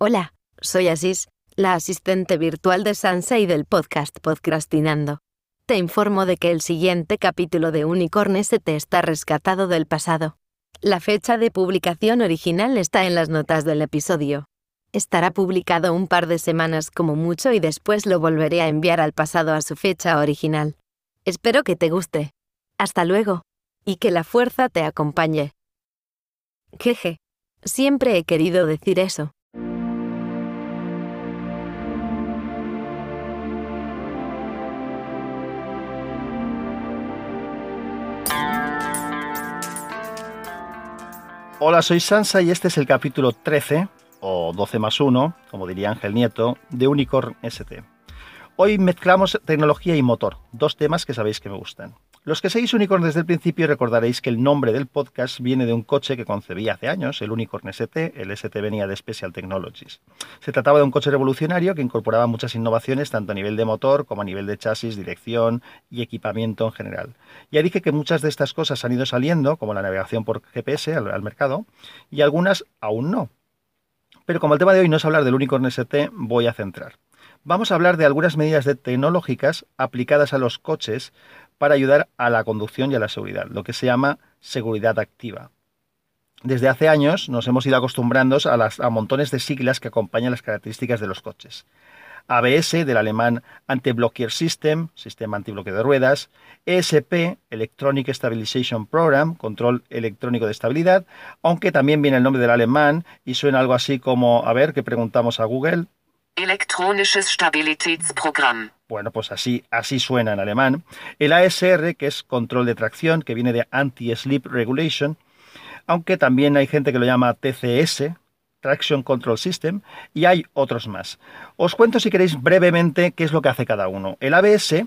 Hola, soy Asís, la asistente virtual de Sansa y del podcast Podcastinando. Te informo de que el siguiente capítulo de Unicorn ST está rescatado del pasado. La fecha de publicación original está en las notas del episodio. Estará publicado un par de semanas como mucho y después lo volveré a enviar al pasado a su fecha original. Espero que te guste. Hasta luego. Y que la fuerza te acompañe. Jeje. Siempre he querido decir eso. Hola, soy Sansa y este es el capítulo 13, o 12 más 1, como diría Ángel Nieto, de Unicorn ST. Hoy mezclamos tecnología y motor, dos temas que sabéis que me gustan. Los que seguís Unicorn desde el principio recordaréis que el nombre del podcast viene de un coche que concebí hace años, el Unicorn ST. El ST venía de Special Technologies. Se trataba de un coche revolucionario que incorporaba muchas innovaciones tanto a nivel de motor como a nivel de chasis, dirección y equipamiento en general. Ya dije que muchas de estas cosas han ido saliendo, como la navegación por GPS al, mercado, y algunas aún no. Pero como el tema de hoy no es hablar del Unicorn ST, voy a centrar. Vamos a hablar de algunas medidas tecnológicas aplicadas a los coches para ayudar a la conducción y a la seguridad, lo que se llama seguridad activa. Desde hace años nos hemos ido acostumbrando a, las, a montones de siglas que acompañan las características de los coches. ABS, del alemán Anti-Blocker System, sistema antibloqueo de ruedas, ESP, Electronic Stabilization Program, control electrónico de estabilidad, aunque también viene el nombre del alemán y suena algo así como, a ver, que preguntamos a Google. Elektronisches Stabilitätsprogramm. Bueno, pues así, así suena en alemán. El ASR, que es control de tracción, que viene de Anti-Sleep Regulation, aunque también hay gente que lo llama TCS, Traction Control System, y hay otros más. Os cuento si queréis brevemente qué es lo que hace cada uno. El ABS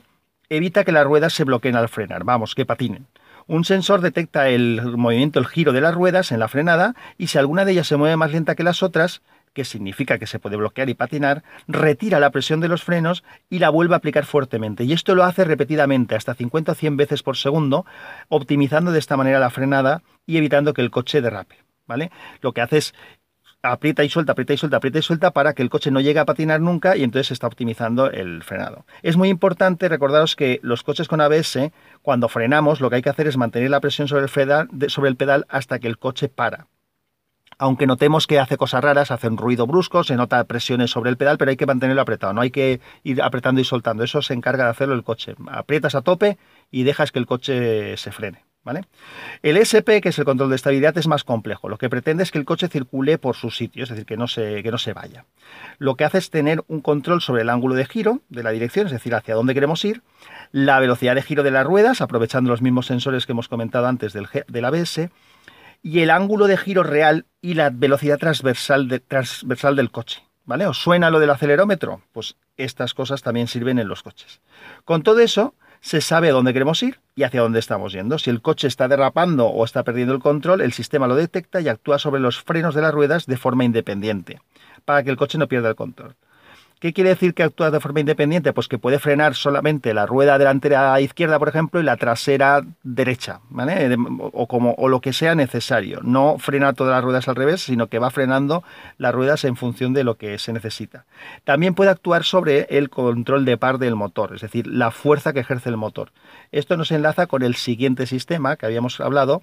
evita que las ruedas se bloqueen al frenar, vamos, que patinen. Un sensor detecta el movimiento, el giro de las ruedas en la frenada y si alguna de ellas se mueve más lenta que las otras, que significa que se puede bloquear y patinar, retira la presión de los frenos y la vuelve a aplicar fuertemente. Y esto lo hace repetidamente, hasta 50 o 100 veces por segundo, optimizando de esta manera la frenada y evitando que el coche derrape. ¿Vale? Lo que hace es aprieta y suelta, aprieta y suelta, aprieta y suelta para que el coche no llegue a patinar nunca y entonces se está optimizando el frenado. Es muy importante recordaros que los coches con ABS, cuando frenamos, lo que hay que hacer es mantener la presión sobre el, sobre el pedal hasta que el coche para. Aunque notemos que hace cosas raras, hace un ruido brusco, se nota presiones sobre el pedal, pero hay que mantenerlo apretado, no hay que ir apretando y soltando. Eso se encarga de hacerlo el coche. Aprietas a tope y dejas que el coche se frene. El SP, que es el control de estabilidad, es más complejo. Lo que pretende es que el coche circule por su sitio, es decir, que no, se, que no se vaya. Lo que hace es tener un control sobre el ángulo de giro de la dirección, es decir, hacia dónde queremos ir, la velocidad de giro de las ruedas, aprovechando los mismos sensores que hemos comentado antes del, del ABS, y el ángulo de giro real y la velocidad transversal, transversal del coche. ¿Vale? ¿Os suena lo del acelerómetro? Pues estas cosas también sirven en los coches. Con todo eso, se sabe a dónde queremos ir y hacia dónde estamos yendo. Si el coche está derrapando o está perdiendo el control, el sistema lo detecta y actúa sobre los frenos de las ruedas de forma independiente, para que el coche no pierda el control. ¿Qué quiere decir que actúa de forma independiente? Pues que puede frenar solamente la rueda delantera izquierda, por ejemplo, y la trasera derecha, ¿vale? O, como, o lo que sea necesario. No frena todas las ruedas al revés, sino que va frenando las ruedas en función de lo que se necesita. También puede actuar sobre el control de par del motor, es decir, la fuerza que ejerce el motor. Esto nos enlaza con el siguiente sistema que habíamos hablado,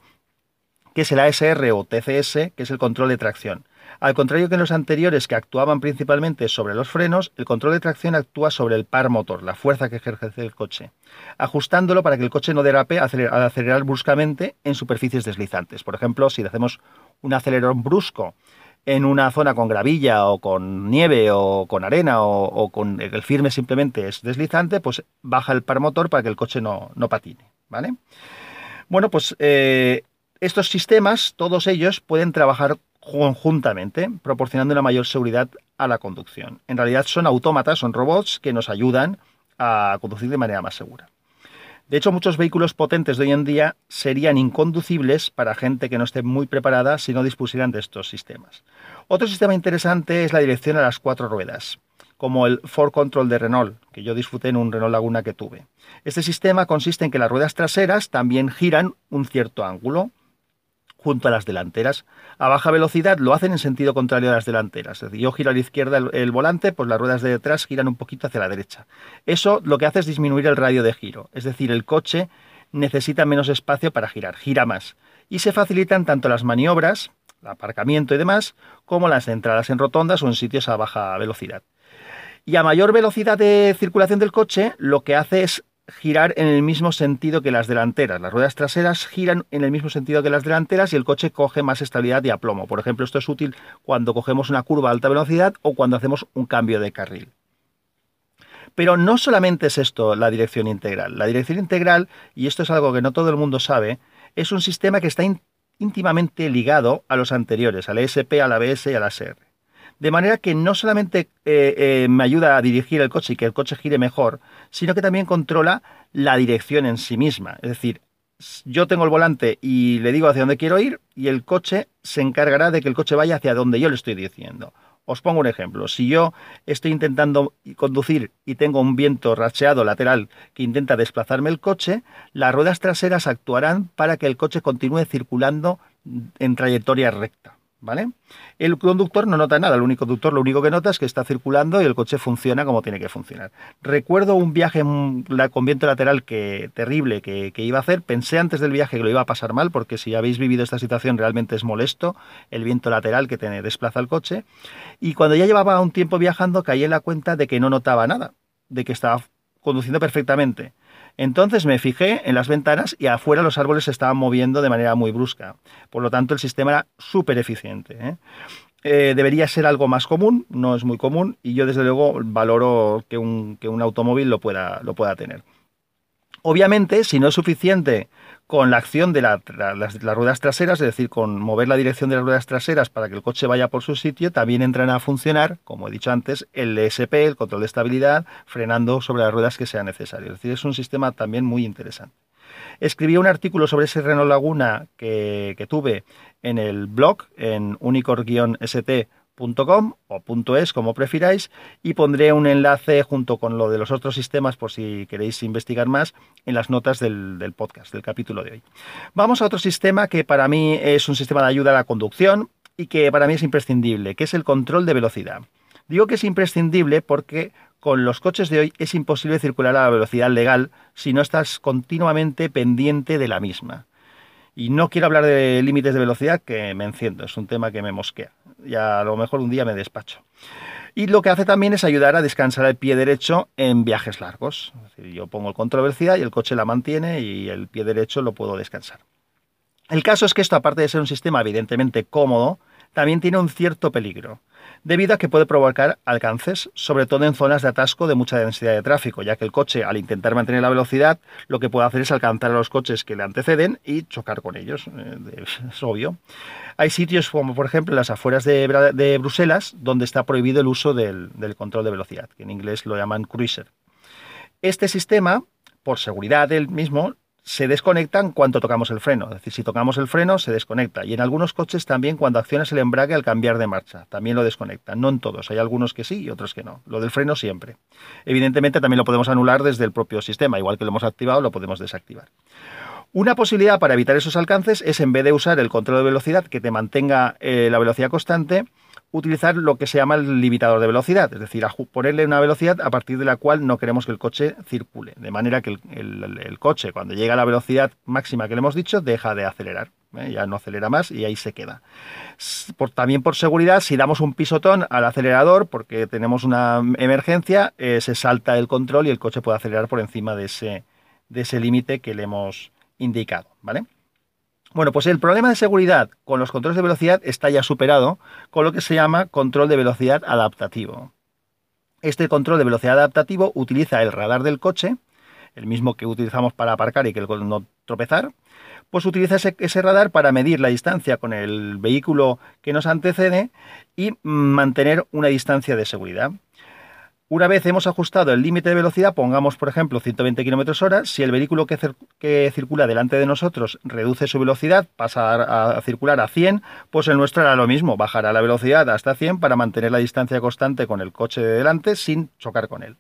que es el ASR o TCS, que es el control de tracción. Al contrario que en los anteriores que actuaban principalmente sobre los frenos, el control de tracción actúa sobre el par motor, la fuerza que ejerce el coche, ajustándolo para que el coche no derape al acelerar bruscamente en superficies deslizantes. Por ejemplo, si hacemos un acelerón brusco en una zona con gravilla o con nieve o con arena o, con el firme simplemente es deslizante, pues baja el par motor para que el coche no, patine. ¿vale? Bueno, pues eh, estos sistemas, todos ellos, pueden trabajar conjuntamente, proporcionando una mayor seguridad a la conducción. En realidad son autómatas, son robots que nos ayudan a conducir de manera más segura. De hecho, muchos vehículos potentes de hoy en día serían inconducibles para gente que no esté muy preparada si no dispusieran de estos sistemas. Otro sistema interesante es la dirección a las cuatro ruedas, como el Ford Control de Renault, que yo disfruté en un Renault Laguna que tuve. Este sistema consiste en que las ruedas traseras también giran un cierto ángulo, junto a las delanteras. A baja velocidad lo hacen en sentido contrario a las delanteras. Es decir, yo giro a la izquierda el, volante, pues las ruedas de detrás giran un poquito hacia la derecha. Eso lo que hace es disminuir el radio de giro. Es decir, el coche necesita menos espacio para girar, gira más. Y se facilitan tanto las maniobras, el aparcamiento y demás, como las entradas en rotondas o en sitios a baja velocidad. Y a mayor velocidad de circulación del coche, lo que hace es girar en el mismo sentido que las delanteras. Las ruedas traseras giran en el mismo sentido que las delanteras y el coche coge más estabilidad y aplomo. Por ejemplo, esto es útil cuando cogemos una curva a alta velocidad o cuando hacemos un cambio de carril. Pero no solamente es esto la dirección integral. La dirección integral, y esto es algo que no todo el mundo sabe, es un sistema que está íntimamente ligado a los anteriores, al ESP, al ABS y al ASR. De manera que no solamente eh, eh, me ayuda a dirigir el coche y que el coche gire mejor, sino que también controla la dirección en sí misma. Es decir, yo tengo el volante y le digo hacia dónde quiero ir y el coche se encargará de que el coche vaya hacia donde yo le estoy diciendo. Os pongo un ejemplo. Si yo estoy intentando conducir y tengo un viento racheado lateral que intenta desplazarme el coche, las ruedas traseras actuarán para que el coche continúe circulando en trayectoria recta. El conductor no nota nada, el único conductor lo único que nota es que está circulando y el coche funciona como tiene que funcionar. Recuerdo un viaje con viento lateral que terrible que, iba a hacer, pensé antes del viaje que lo iba a pasar mal, porque si habéis vivido esta situación realmente es molesto el viento lateral que te desplaza el coche, y cuando ya llevaba un tiempo viajando caí en la cuenta de que no notaba nada, de que estaba conduciendo perfectamente. Entonces me fijé en las ventanas y afuera los árboles se estaban moviendo de manera muy brusca. Por lo tanto, el sistema era súper eficiente. ¿eh? Eh, debería ser algo más común, no es muy común, y yo desde luego valoro que un, automóvil lo pueda tener. Obviamente, si no es suficiente con la acción de las, ruedas traseras, es decir, con mover la dirección de las ruedas traseras para que el coche vaya por su sitio, también entran a funcionar, como he dicho antes, el ESP, el control de estabilidad, frenando sobre las ruedas que sea necesario. Es decir, es un sistema también muy interesante. Escribí un artículo sobre ese Renault Laguna que, tuve en el blog, en unicorn-st .com o .es como prefiráis y pondré un enlace junto con lo de los otros sistemas por si queréis investigar más en las notas del, del, podcast, del capítulo de hoy. Vamos a otro sistema que para mí es un sistema de ayuda a la conducción y que para mí es imprescindible, que es el control de velocidad. Digo que es imprescindible porque con los coches de hoy es imposible circular a la velocidad legal si no estás continuamente pendiente de la misma. Y no quiero hablar de límites de velocidad, que me enciendo, es un tema que me mosquea. Ya a lo mejor un día me despacho. Y lo que hace también es ayudar a descansar el pie derecho en viajes largos. yo pongo el velocidad y el coche la mantiene y el pie derecho lo puedo descansar. El caso es que esto, aparte de ser un sistema evidentemente cómodo, también tiene un cierto peligro debido a que puede provocar alcances, sobre todo en zonas de atasco de mucha densidad de tráfico, ya que el coche, al intentar mantener la velocidad, lo que puede hacer es alcanzar a los coches que le anteceden y chocar con ellos. Eh, es obvio. Hay sitios como, por ejemplo, las afueras de, Bruselas, donde está prohibido el uso del, del control de velocidad, que en inglés lo llaman cruiser. Este sistema, por seguridad del mismo, se desconectan cuando tocamos el freno. Es decir, si tocamos el freno, se desconecta. Y en algunos coches también cuando accionas el embrague al cambiar de marcha. También lo desconecta. No en todos. Hay algunos que sí y otros que no. Lo del freno siempre. Evidentemente también lo podemos anular desde el propio sistema. Igual que lo hemos activado, lo podemos desactivar. Una posibilidad para evitar esos alcances es en vez de usar el control de velocidad que te mantenga eh, la velocidad constante, utilizar lo que se llama el limitador de velocidad, es decir, ponerle una velocidad a partir de la cual no queremos que el coche circule, de manera que el, coche cuando llega a la velocidad máxima que le hemos dicho deja de acelerar, ¿eh? ya no acelera más y ahí se queda. también por seguridad, si damos un pisotón al acelerador porque tenemos una emergencia, eh, se salta el control y el coche puede acelerar por encima de ese, de ese límite que le hemos indicado, ¿vale? Bueno, pues el problema de seguridad con los controles de velocidad está ya superado con lo que se llama control de velocidad adaptativo. Este control de velocidad adaptativo utiliza el radar del coche, el mismo que utilizamos para aparcar y que no tropezar, pues utiliza ese, radar para medir la distancia con el vehículo que nos antecede y mantener una distancia de seguridad. Una vez hemos ajustado el límite de velocidad, pongamos por ejemplo 120 km hora, si el vehículo que, circula delante de nosotros reduce su velocidad, pasa a, circular a 100, pues el nuestro hará lo mismo, bajará la velocidad hasta 100 para mantener la distancia constante con el coche de delante sin chocar con él.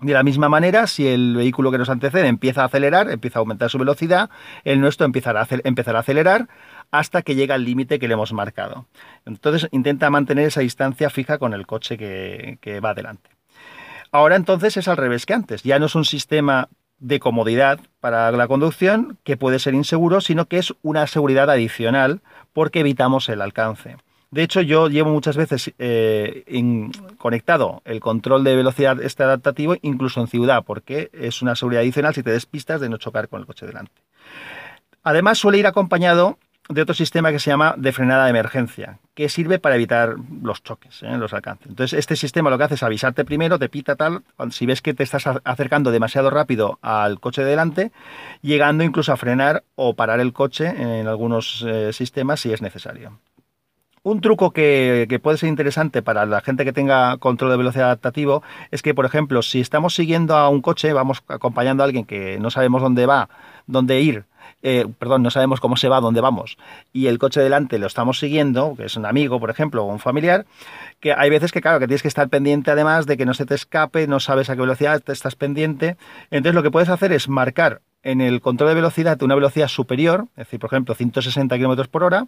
De la misma manera, si el vehículo que nos antecede empieza a acelerar, empieza a aumentar su velocidad, el nuestro empezará a, empezará a acelerar hasta que llega al límite que le hemos marcado. Entonces intenta mantener esa distancia fija con el coche que, va adelante. Ahora entonces es al revés que antes. Ya no es un sistema de comodidad para la conducción que puede ser inseguro, sino que es una seguridad adicional porque evitamos el alcance. De hecho, yo llevo muchas veces eh, conectado el control de velocidad este adaptativo incluso en ciudad, porque es una seguridad adicional si te despistas de no chocar con el coche delante. Además, suele ir acompañado de otro sistema que se llama de frenada de emergencia, que sirve para evitar los choques, ¿eh? los alcances. Entonces, este sistema lo que hace es avisarte primero, te pita tal, si ves que te estás acercando demasiado rápido al coche de delante, llegando incluso a frenar o parar el coche en algunos eh, sistemas si es necesario. Un truco que, puede ser interesante para la gente que tenga control de velocidad adaptativo es que, por ejemplo, si estamos siguiendo a un coche, vamos acompañando a alguien que no sabemos dónde va, dónde ir, eh, perdón, no sabemos cómo se va, dónde vamos, y el coche delante lo estamos siguiendo, que es un amigo, por ejemplo, o un familiar, que hay veces que, claro, que tienes que estar pendiente además de que no se te escape, no sabes a qué velocidad te estás pendiente. Entonces, lo que puedes hacer es marcar en el control de velocidad una velocidad superior, es decir, por ejemplo, 160 km por hora,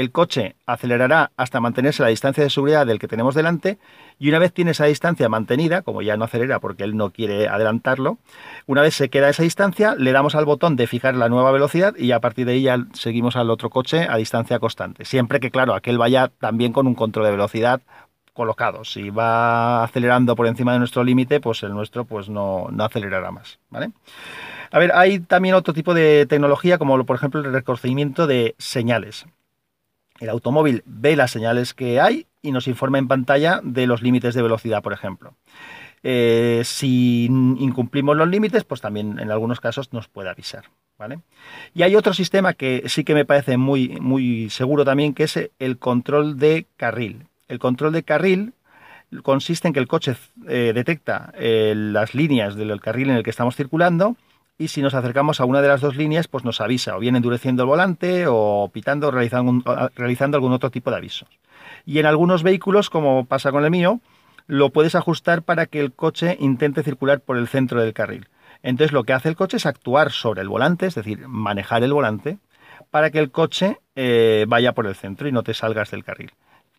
el coche acelerará hasta mantenerse la distancia de seguridad del que tenemos delante y una vez tiene esa distancia mantenida, como ya no acelera porque él no quiere adelantarlo, una vez se queda esa distancia, le damos al botón de fijar la nueva velocidad y a partir de ahí ya seguimos al otro coche a distancia constante. Siempre que, claro, aquel vaya también con un control de velocidad colocado. Si va acelerando por encima de nuestro límite, pues el nuestro pues no, no acelerará más. ¿vale? A ver, hay también otro tipo de tecnología, como por ejemplo el reconocimiento de señales. El automóvil ve las señales que hay y nos informa en pantalla de los límites de velocidad, por ejemplo. Eh, si incumplimos los límites, pues también en algunos casos nos puede avisar. ¿vale? Y hay otro sistema que sí que me parece muy, muy seguro también, que es el control de carril. El control de carril consiste en que el coche eh, detecta eh, las líneas del carril en el que estamos circulando y si nos acercamos a una de las dos líneas, pues nos avisa, o bien endureciendo el volante o pitando, realizando, realizando algún otro tipo de avisos. Y en algunos vehículos, como pasa con el mío, lo puedes ajustar para que el coche intente circular por el centro del carril. Entonces lo que hace el coche es actuar sobre el volante, es decir, manejar el volante, para que el coche eh, vaya por el centro y no te salgas del carril.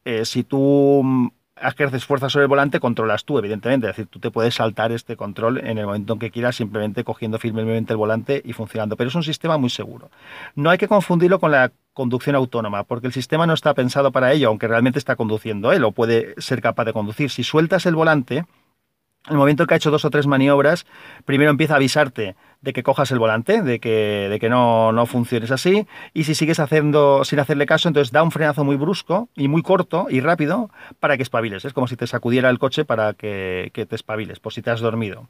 Eh, si tú ejerces fuerza sobre el volante, controlas tú, evidentemente. Es decir, tú te puedes saltar este control en el momento en que quieras, simplemente cogiendo firmemente el volante y funcionando. Pero es un sistema muy seguro. No hay que confundirlo con la conducción autónoma, porque el sistema no está pensado para ello, aunque realmente está conduciendo él o puede ser capaz de conducir. Si sueltas el volante, en el momento que ha hecho dos o tres maniobras, primero empieza a avisarte de que cojas el volante, de que, de que no, no funciones así, y si sigues haciendo sin hacerle caso, entonces da un frenazo muy brusco y muy corto y rápido para que espabiles. Es como si te sacudiera el coche para que, te espabiles, por si te has dormido.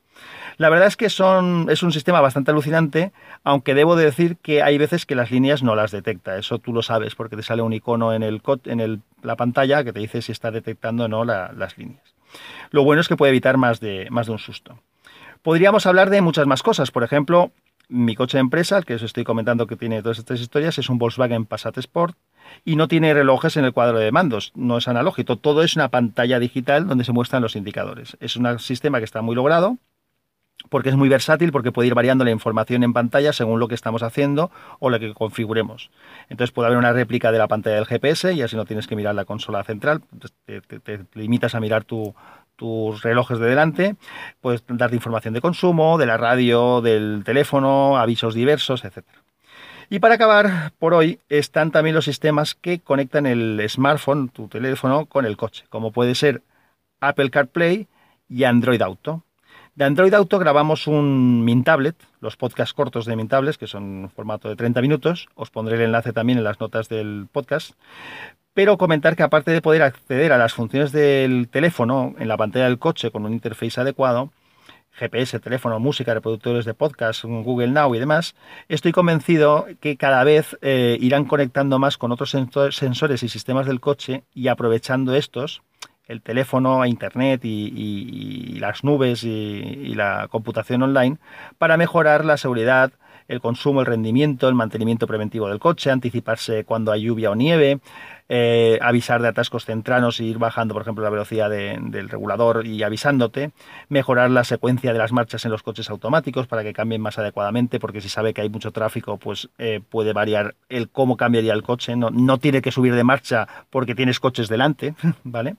La verdad es que son, es un sistema bastante alucinante, aunque debo de decir que hay veces que las líneas no las detecta. Eso tú lo sabes porque te sale un icono en, el, en la pantalla que te dice si está detectando o no las líneas. Lo bueno es que puede evitar más de, más de un susto. Podríamos hablar de muchas más cosas. Por ejemplo, mi coche de empresa, que os estoy comentando que tiene todas estas historias, es un Volkswagen Passat Sport y no tiene relojes en el cuadro de mandos, no es analógico, todo es una pantalla digital donde se muestran los indicadores. Es un sistema que está muy logrado porque es muy versátil, porque puede ir variando la información en pantalla según lo que estamos haciendo o lo que configuremos. Entonces puede haber una réplica de la pantalla del GPS y así no tienes que mirar la consola central, te limitas a mirar tu, tus relojes de delante, puedes darte información de consumo, de la radio, del teléfono, avisos diversos, etc. Y para acabar, por hoy, están también los sistemas que conectan el smartphone, tu teléfono, con el coche, como puede ser Apple CarPlay y Android Auto. De Android Auto grabamos un Mintablet, los podcasts cortos de Mintables, que son en formato de 30 minutos. Os pondré el enlace también en las notas del podcast pero comentar que aparte de poder acceder a las funciones del teléfono en la pantalla del coche con un interface adecuado, GPS, teléfono, música, reproductores de podcast, Google Now y demás, estoy convencido que cada vez eh, irán conectando más con otros sensores y sistemas del coche y aprovechando estos, el teléfono, Internet y, las nubes y, la computación online, para mejorar la seguridad, el consumo, el rendimiento, el mantenimiento preventivo del coche, anticiparse cuando hay lluvia o nieve, eh, avisar de atascos centranos y ir bajando, por ejemplo, la velocidad del regulador y avisándote, mejorar la secuencia de las marchas en los coches automáticos para que cambien más adecuadamente, porque si sabe que hay mucho tráfico, pues eh, puede variar el cómo cambiaría el coche, no, no tiene que subir de marcha porque tienes coches delante, ¿vale?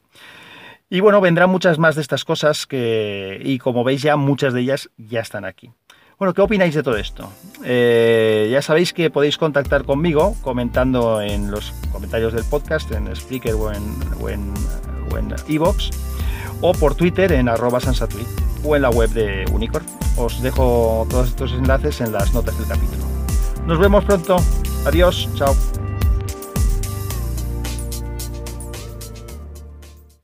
Y bueno, vendrán muchas más de estas cosas que, y como veis ya, muchas de ellas ya están aquí. Bueno, ¿qué opináis de todo esto? Eh, ya sabéis que podéis contactar conmigo comentando en los comentarios del podcast, en Spreaker o en, o en, Evox, o por Twitter en arroba sansatweet o en la web de Unicorn. Os dejo todos estos enlaces en las notas del capítulo. Nos vemos pronto. Adiós. Chao.